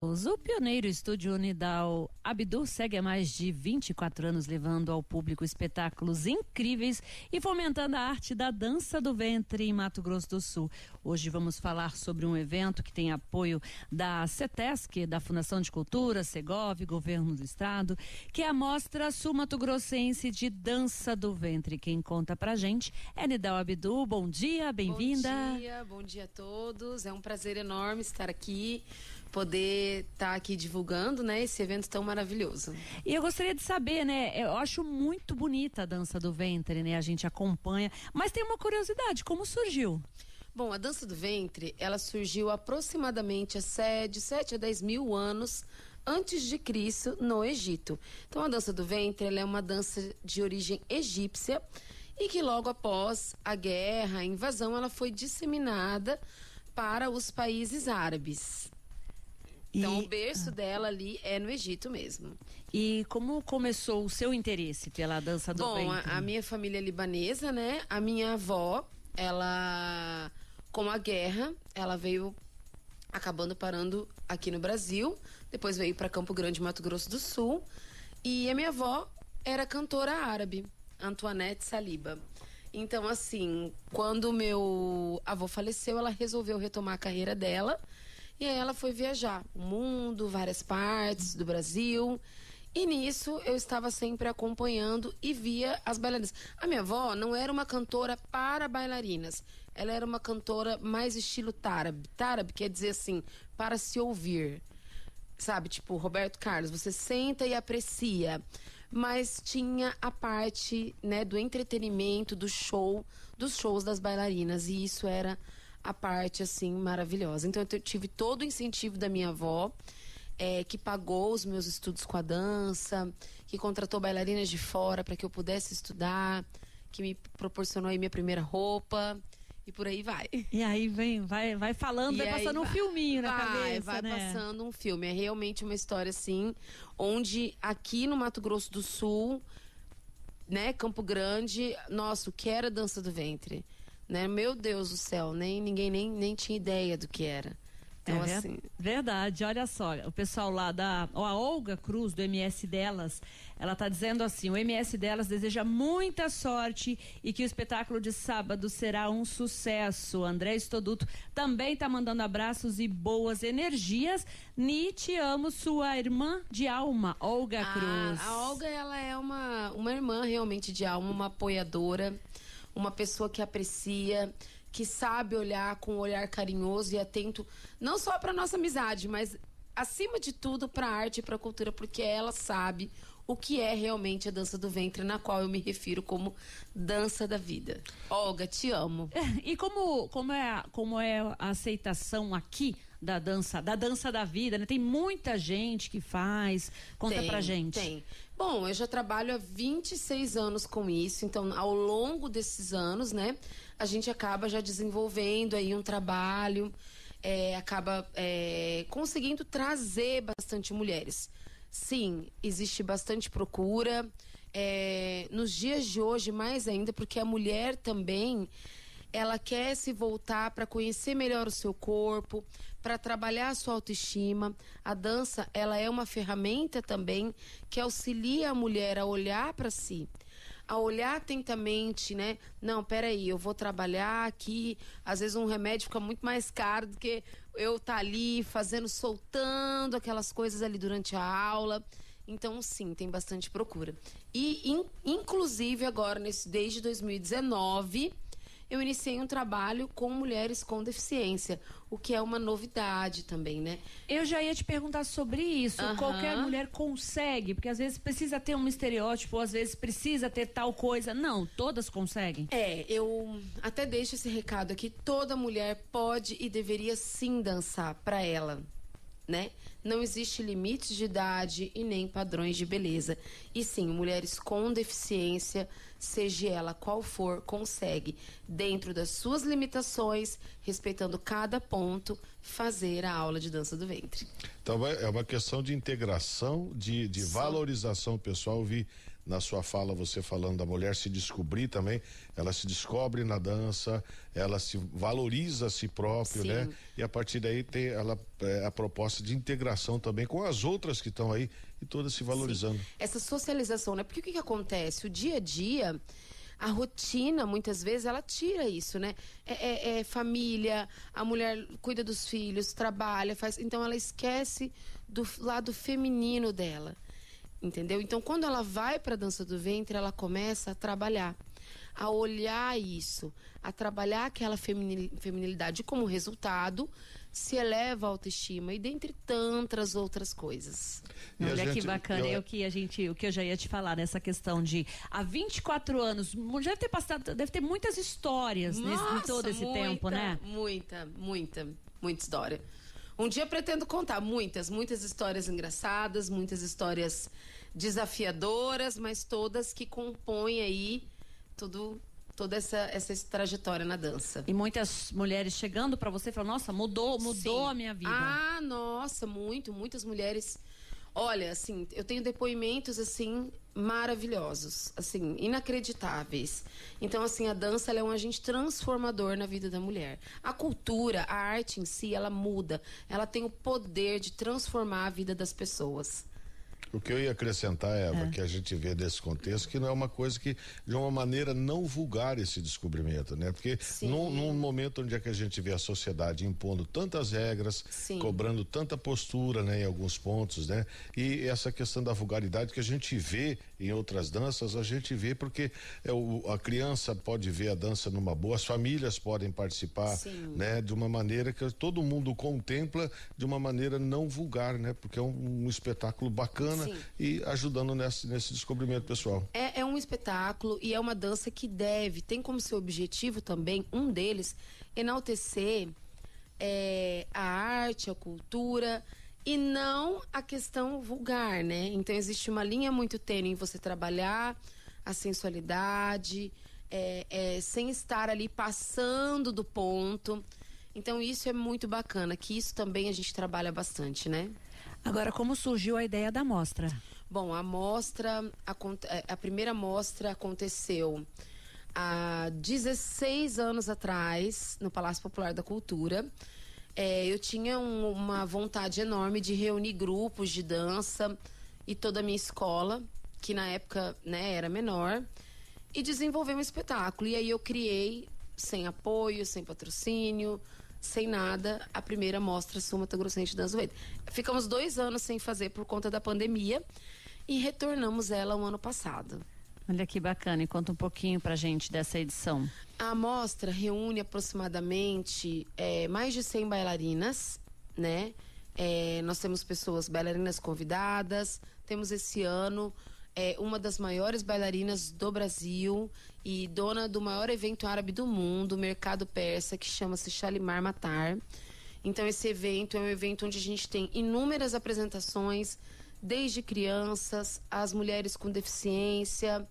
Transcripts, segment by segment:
O pioneiro estúdio Unidal Abdu segue há mais de 24 anos levando ao público espetáculos incríveis e fomentando a arte da dança do ventre em Mato Grosso do Sul. Hoje vamos falar sobre um evento que tem apoio da CETESC, da Fundação de Cultura, Segov, Governo do Estado, que é a Mostra Sul Mato Grossense de Dança do Ventre. Quem conta pra gente é Nidal Abdu. Bom dia, bem-vinda. Bom dia, bom dia a todos. É um prazer enorme estar aqui poder estar tá aqui divulgando, né, esse evento tão maravilhoso. E eu gostaria de saber, né, eu acho muito bonita a dança do ventre, né, a gente acompanha, mas tem uma curiosidade, como surgiu? Bom, a dança do ventre, ela surgiu aproximadamente há 7, 7 a 10 mil anos antes de Cristo no Egito. Então, a dança do ventre, é uma dança de origem egípcia e que logo após a guerra, a invasão, ela foi disseminada para os países árabes. Então, e... o berço dela ali é no Egito mesmo. E como começou o seu interesse pela dança do Bom, ventre? A, a, minha família é libanesa, né? A minha avó, ela, com a guerra, ela veio acabando parando aqui no Brasil. Depois veio para Campo Grande, Mato Grosso do Sul. E a minha avó era cantora árabe, Antoinette Saliba. Então, assim, quando meu avô faleceu, ela resolveu retomar a carreira dela e aí ela foi viajar o mundo, várias partes do Brasil. E nisso eu estava sempre acompanhando e via as bailarinas. A minha avó não era uma cantora para bailarinas. Ela era uma cantora mais estilo tarab. Tarab quer dizer assim, para se ouvir. Sabe, tipo, Roberto Carlos, você senta e aprecia. Mas tinha a parte, né, do entretenimento, do show, dos shows das bailarinas. E isso era a parte assim maravilhosa. Então eu tive todo o incentivo da minha avó, é, que pagou os meus estudos com a dança, que contratou bailarinas de fora para que eu pudesse estudar, que me proporcionou aí minha primeira roupa. E por aí vai. E aí vem, vai, vai falando, e vai passando vai, um filminho na vai, cabeça. Vai né? passando um filme. É realmente uma história assim, onde aqui no Mato Grosso do Sul, né, Campo Grande, nossa, o que era dança do ventre? Né? Meu Deus do céu, nem ninguém nem, nem tinha ideia do que era. Então, é assim... Verdade, olha só, o pessoal lá da. A Olga Cruz, do MS delas, ela está dizendo assim: o MS delas deseja muita sorte e que o espetáculo de sábado será um sucesso. André Estoduto também está mandando abraços e boas energias. Ni, te amo, sua irmã de alma, Olga Cruz. A, a Olga, ela é uma, uma irmã realmente de alma, uma apoiadora uma pessoa que aprecia, que sabe olhar com um olhar carinhoso e atento, não só para nossa amizade, mas acima de tudo para a arte e para a cultura, porque ela sabe o que é realmente a dança do ventre, na qual eu me refiro como dança da vida. Olga, te amo. E como, como, é, como é a aceitação aqui da dança, da dança da vida, né? Tem muita gente que faz. Conta tem, pra gente. Tem. Bom, eu já trabalho há 26 anos com isso, então ao longo desses anos, né, a gente acaba já desenvolvendo aí um trabalho, é, acaba é, conseguindo trazer bastante mulheres. Sim, existe bastante procura. É, nos dias de hoje, mais ainda, porque a mulher também ela quer se voltar para conhecer melhor o seu corpo, para trabalhar a sua autoestima. A dança, ela é uma ferramenta também que auxilia a mulher a olhar para si a olhar atentamente, né? Não, peraí, eu vou trabalhar aqui. Às vezes um remédio fica muito mais caro do que eu tá ali fazendo, soltando aquelas coisas ali durante a aula. Então, sim, tem bastante procura. E, in, inclusive, agora, nesse, desde 2019 eu iniciei um trabalho com mulheres com deficiência, o que é uma novidade também, né? Eu já ia te perguntar sobre isso. Uhum. Qualquer mulher consegue, porque às vezes precisa ter um estereótipo, ou às vezes precisa ter tal coisa. Não, todas conseguem. É, eu até deixo esse recado aqui: toda mulher pode e deveria sim dançar para ela. né? Não existe limites de idade e nem padrões de beleza. E sim, mulheres com deficiência, seja ela qual for, consegue, dentro das suas limitações, respeitando cada ponto, fazer a aula de dança do ventre. Então é uma questão de integração, de, de valorização pessoal. Eu vi na sua fala você falando da mulher se descobrir também, ela se descobre na dança, ela se valoriza a si próprio, né? Sim. né? E a partir daí tem ela é, a proposta de integração também com as outras que estão aí e todas se valorizando. Sim. Essa socialização, né? Porque o que, que acontece? O dia a dia a rotina, muitas vezes, ela tira isso, né? É, é, é, família, a mulher cuida dos filhos, trabalha, faz. Então ela esquece do lado feminino dela entendeu? Então, quando ela vai para a dança do ventre, ela começa a trabalhar, a olhar isso, a trabalhar aquela feminilidade como resultado se eleva a autoestima e dentre tantas outras coisas. Olha gente, que bacana, eu... É o que a gente, o que eu já ia te falar nessa questão de há 24 anos, deve ter passado, deve ter muitas histórias Nossa, nesse, em todo esse muita, tempo, né? Muita, muita, muita história. Um dia pretendo contar muitas, muitas histórias engraçadas, muitas histórias desafiadoras, mas todas que compõem aí tudo toda essa, essa trajetória na dança. E muitas mulheres chegando para você e falando, nossa, mudou, mudou Sim. a minha vida. Ah, nossa, muito, muitas mulheres. Olha, assim, eu tenho depoimentos assim maravilhosos, assim, inacreditáveis. Então, assim, a dança é um agente transformador na vida da mulher. A cultura, a arte em si, ela muda. Ela tem o poder de transformar a vida das pessoas. O que eu ia acrescentar, Eva, é. que a gente vê desse contexto, que não é uma coisa que, de uma maneira não vulgar esse descobrimento, né? Porque num, num, momento onde é que a gente vê a sociedade impondo tantas regras, Sim. cobrando tanta postura, né, em alguns pontos, né? E essa questão da vulgaridade que a gente vê em outras danças, a gente vê porque é o, a criança pode ver a dança numa boa, as famílias podem participar, Sim. né? De uma maneira que todo mundo contempla de uma maneira não vulgar, né? Porque é um, um espetáculo bacana Sim. e ajudando nesse, nesse descobrimento pessoal. É, é um espetáculo e é uma dança que deve, tem como seu objetivo também, um deles, enaltecer é, a arte, a cultura e não a questão vulgar, né? Então existe uma linha muito tênue em você trabalhar a sensualidade, é, é, sem estar ali passando do ponto. Então isso é muito bacana, que isso também a gente trabalha bastante, né? Agora, como surgiu a ideia da mostra? Bom, a mostra, a, é, a primeira mostra aconteceu há 16 anos atrás, no Palácio Popular da Cultura. É, eu tinha um, uma vontade enorme de reunir grupos de dança e toda a minha escola, que na época né, era menor, e desenvolver um espetáculo. E aí eu criei, sem apoio, sem patrocínio, sem nada, a primeira mostra Sul Mato Grossense de Dança. Ficamos dois anos sem fazer por conta da pandemia e retornamos ela o ano passado. Olha que bacana, e conta um pouquinho pra gente dessa edição. A mostra reúne aproximadamente é, mais de 100 bailarinas, né? É, nós temos pessoas, bailarinas convidadas, temos esse ano é uma das maiores bailarinas do Brasil e dona do maior evento árabe do mundo, o Mercado Persa, que chama-se Shalimar Matar. Então, esse evento é um evento onde a gente tem inúmeras apresentações, desde crianças, as mulheres com deficiência,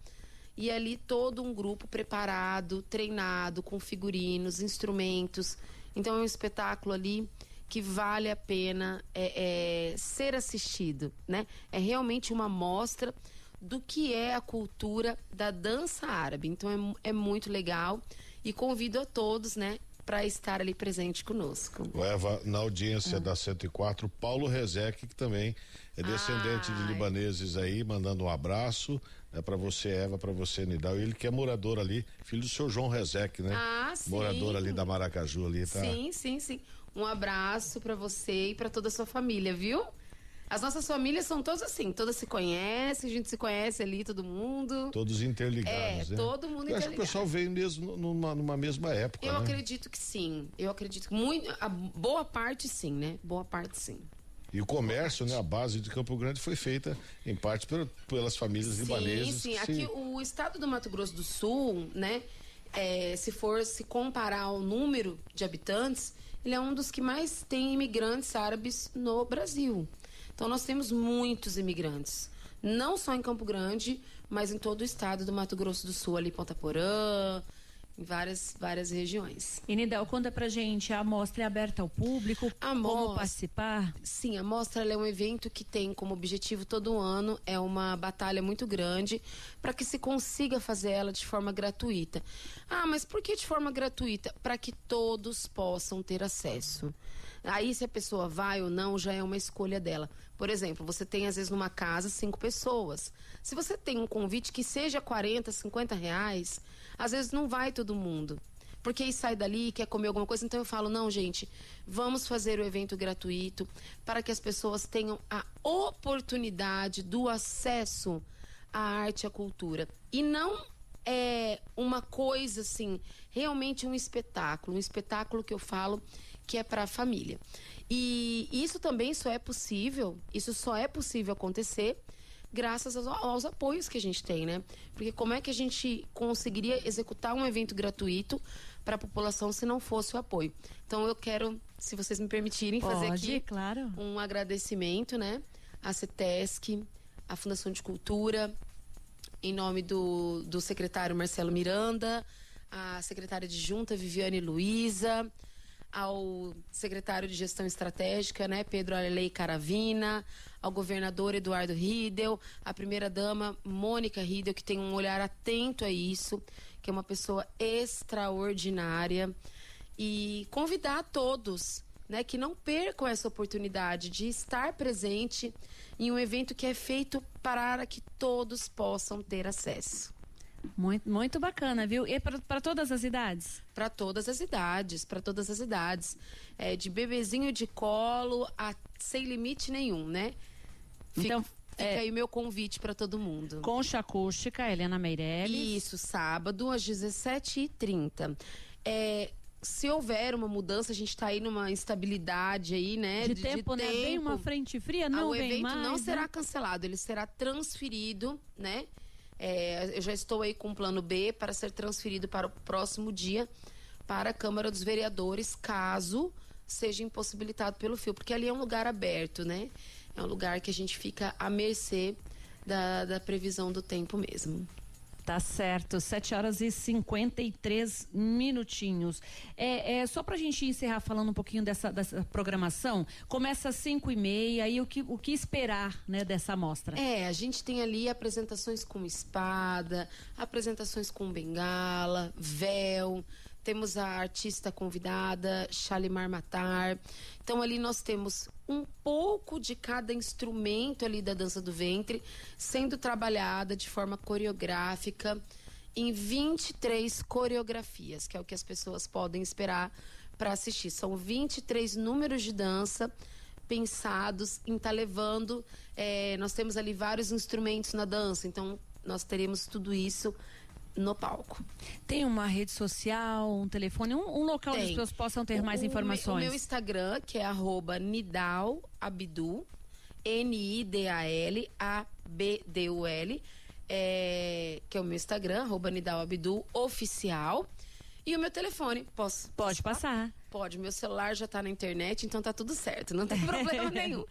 e ali todo um grupo preparado, treinado, com figurinos, instrumentos. Então, é um espetáculo ali que vale a pena é, é, ser assistido, né? É realmente uma mostra do que é a cultura da dança árabe. Então é, é muito legal e convido a todos, né, para estar ali presente conosco. Eva, na audiência ah. da 104, Paulo Rezec, que também é descendente de libaneses aí, mandando um abraço é para você, Eva, para você, Nidal. Ele que é morador ali, filho do seu João Rezec, né? Ah, sim. Morador ali da Maracaju ali, tá? Sim, sim, sim. Um abraço para você e para toda a sua família, viu? As nossas famílias são todas assim, todas se conhecem, a gente se conhece ali, todo mundo. Todos interligados, é, né? todo mundo Eu acho que o pessoal veio mesmo numa, numa mesma época, Eu né? acredito que sim, eu acredito que muito, a boa parte sim, né? Boa parte sim. E o comércio, né, a base de Campo Grande foi feita em parte pelas famílias sim, libanesas. Sim, sim. Aqui o estado do Mato Grosso do Sul, né, é, se for se comparar o número de habitantes, ele é um dos que mais tem imigrantes árabes no Brasil. Então nós temos muitos imigrantes, não só em Campo Grande, mas em todo o estado do Mato Grosso do Sul, ali Ponta Porã, em várias, várias regiões. E Nidal, conta pra gente, a amostra é aberta ao público? A como mostra, participar? Sim, a mostra é um evento que tem como objetivo todo ano, é uma batalha muito grande para que se consiga fazer ela de forma gratuita. Ah, mas por que de forma gratuita? Para que todos possam ter acesso. Aí, se a pessoa vai ou não, já é uma escolha dela. Por exemplo, você tem, às vezes, numa casa, cinco pessoas. Se você tem um convite que seja 40, 50 reais, às vezes não vai todo mundo. Porque aí sai dali, quer comer alguma coisa. Então eu falo, não, gente, vamos fazer o evento gratuito para que as pessoas tenham a oportunidade do acesso à arte e à cultura. E não é uma coisa assim, realmente um espetáculo. Um espetáculo que eu falo que é para a família. E isso também só é possível, isso só é possível acontecer graças aos, aos, apoios que a gente tem, né? Porque como é que a gente conseguiria executar um evento gratuito para a população se não fosse o apoio? Então eu quero, se vocês me permitirem, Pode, fazer aqui claro. um agradecimento, né? À CETESC, à Fundação de Cultura, em nome do, do secretário Marcelo Miranda, à secretária de Junta Viviane Luiza, ao secretário de Gestão Estratégica, né, Pedro Arley Caravina, ao governador Eduardo Riedel, à primeira-dama Mônica Riedel, que tem um olhar atento a isso, que é uma pessoa extraordinária. E convidar a todos né, que não percam essa oportunidade de estar presente em um evento que é feito para que todos possam ter acesso. Muito, muito bacana, viu? E para todas as idades? Para todas as idades, para todas as idades. É, de bebezinho de colo a sem limite nenhum, né? Fica, então, fica é, aí o meu convite para todo mundo. Concha Acústica, Helena Meirelles. Isso, sábado às 17h30. É, se houver uma mudança, a gente está aí numa instabilidade aí, né? De, de tempo, de né? Tempo. Vem uma frente fria, não ah, vem mais. O evento não né? será cancelado, ele será transferido, né? É, eu já estou aí com o plano B para ser transferido para o próximo dia para a Câmara dos Vereadores, caso seja impossibilitado pelo fio, porque ali é um lugar aberto, né? É um lugar que a gente fica à mercê da, da previsão do tempo mesmo. Tá certo, 7 horas e 53 minutinhos. É, é, só para a gente encerrar falando um pouquinho dessa, dessa programação, começa às 5 e meia, e o que, o que esperar né, dessa amostra? É, a gente tem ali apresentações com espada, apresentações com bengala, véu, temos a artista convidada, Shalimar Matar. Então ali nós temos um pouco de cada instrumento ali da dança do ventre sendo trabalhada de forma coreográfica em 23 coreografias, que é o que as pessoas podem esperar para assistir. São 23 números de dança pensados em estar tá levando. É, nós temos ali vários instrumentos na dança, então nós teremos tudo isso no palco. Tem uma rede social, um telefone, um, um local Tem. onde as pessoas possam ter o, mais informações? O meu Instagram, que é arroba Nidal Abdu, N-I-D-A-L A-B-D-U-L, é, que é o meu Instagram, arroba Nidal Abdu Oficial. E o meu telefone, posso? Pode passar. Pode, meu celular já está na internet, então tá tudo certo, não tem problema nenhum.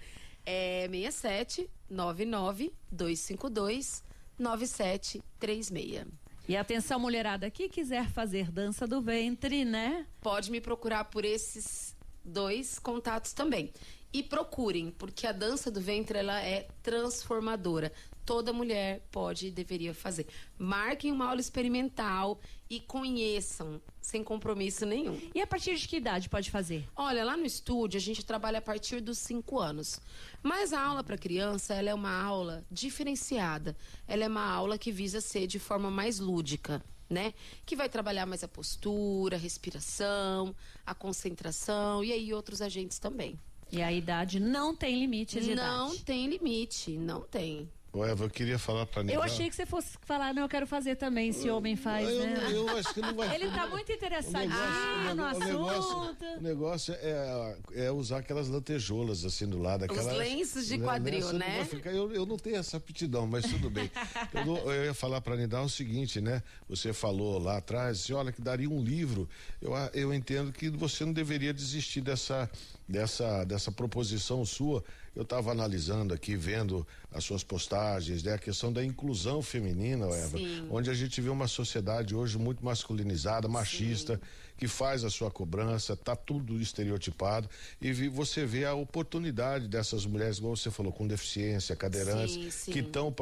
É 67 99 252 9736. E atenção, mulherada, que quiser fazer dança do ventre, né? Pode me procurar por esses dois contatos também. E procurem, porque a dança do ventre ela é transformadora. Toda mulher pode e deveria fazer. Marquem uma aula experimental e conheçam sem compromisso nenhum. E a partir de que idade pode fazer? Olha, lá no estúdio a gente trabalha a partir dos 5 anos. Mas a aula para criança, ela é uma aula diferenciada. Ela é uma aula que visa ser de forma mais lúdica. Né? Que vai trabalhar mais a postura, a respiração, a concentração e aí outros agentes também. E a idade não tem limite de não idade. Não tem limite, não tem. Ô, Eva, eu queria falar para Eu achei que você fosse falar, não, eu quero fazer também, se homem faz, eu, né? Eu, eu acho que não vai Ele tá muito interessadinho no o assunto. Negócio, o negócio é, é usar aquelas lantejoulas assim do lado. Aquelas, Os lenços de quadril, né? Não ficar, eu, eu não tenho essa aptidão, mas tudo bem. eu, eu, ia falar para Nidal o seguinte, né? Você falou lá atrás, assim, olha, que daria um livro. Eu, eu entendo que você não deveria desistir dessa, dessa, dessa proposição sua eu estava analisando aqui, vendo as suas postagens, né? a questão da inclusão feminina, Eva, Sim. onde a gente vê uma sociedade hoje muito masculinizada, machista. Sim que faz a sua cobrança, está tudo estereotipado e você vê a oportunidade dessas mulheres, como você falou, com deficiência, cadeirantes, sim, sim. que estão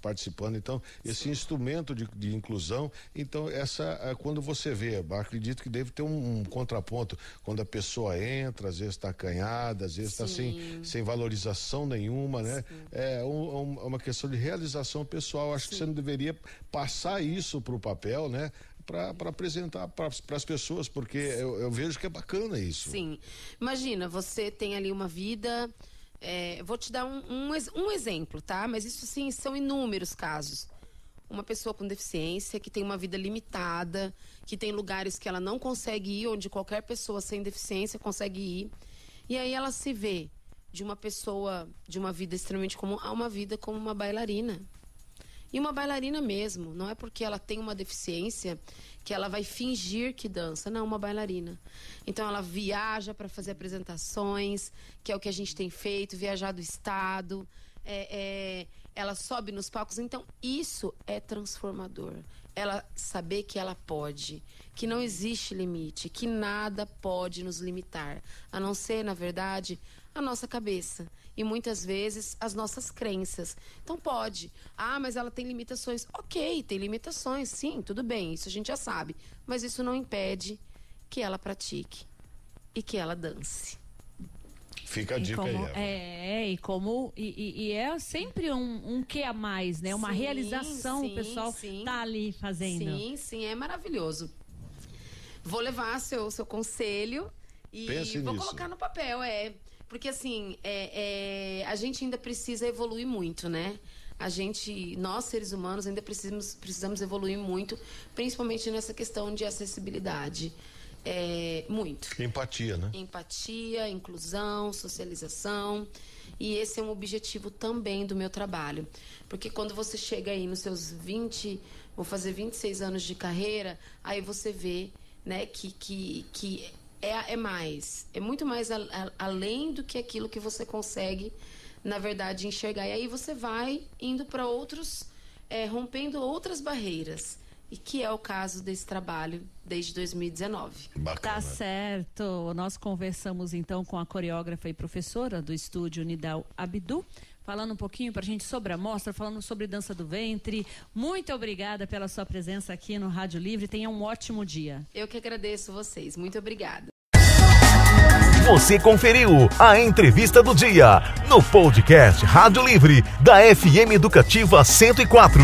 participando. Então, esse sim. instrumento de, de, inclusão, então, essa, é, quando você vê, acredito que deve ter um, um contraponto, quando a pessoa entra, às vezes está acanhada, às vezes está sem, sem valorização nenhuma, né? É um, um, uma questão de realização pessoal. Acho que você não deveria passar isso para o papel, né? Para apresentar para as pessoas, porque eu, eu, vejo que é bacana isso. Sim. Imagina, você tem ali uma vida. É, vou te dar um, um, um exemplo, tá? Mas isso sim são inúmeros casos. Uma pessoa com deficiência que tem uma vida limitada, que tem lugares que ela não consegue ir, onde qualquer pessoa sem deficiência consegue ir. E aí ela se vê de uma pessoa de uma vida extremamente comum a uma vida como uma bailarina. E uma bailarina mesmo, não é porque ela tem uma deficiência que ela vai fingir que dança, não, uma bailarina. Então ela viaja para fazer apresentações, que é o que a gente tem feito, viajar do estado, é, é, ela sobe nos palcos. Então isso é transformador. Ela saber que ela pode, que não existe limite, que nada pode nos limitar, a não ser, na verdade, a nossa cabeça e muitas vezes as nossas crenças. Então pode. Ah, mas ela tem limitações. Ok, tem limitações, sim, tudo bem, isso a gente já sabe. Mas isso não impede que ela pratique e que ela dance. Fica a dica como, aí. É, e como. E, e, é sempre um, um que a mais, né? Uma sim, realização sim, o pessoal sim. tá ali fazendo. Sim, sim, é maravilhoso. Vou levar seu, seu conselho e Pense vou nisso. colocar no papel, é. Porque assim, é, é, a gente ainda precisa evoluir muito, né? A gente, nós seres humanos, ainda precisamos, precisamos evoluir muito, principalmente nessa questão de acessibilidade. É, muito. Empatia, né? Empatia, inclusão, socialização. E esse é um objetivo também do meu trabalho. Porque quando você chega aí nos seus 20, vou fazer 26 anos de carreira, aí você vê né, que, que, que é, é mais. É muito mais a, a, além do que aquilo que você consegue, na verdade, enxergar. E aí você vai indo para outros, é, rompendo outras barreiras. E que é o caso desse trabalho desde 2019. Bacana. Tá certo. Nós conversamos então com a coreógrafa e professora do estúdio Nidal Abdu falando um pouquinho para a gente sobre a mostra, falando sobre dança do ventre. Muito obrigada pela sua presença aqui no Rádio Livre. Tenha um ótimo dia. Eu que agradeço vocês. Muito obrigada. Você conferiu a entrevista do dia no podcast Rádio Livre da FM Educativa 104.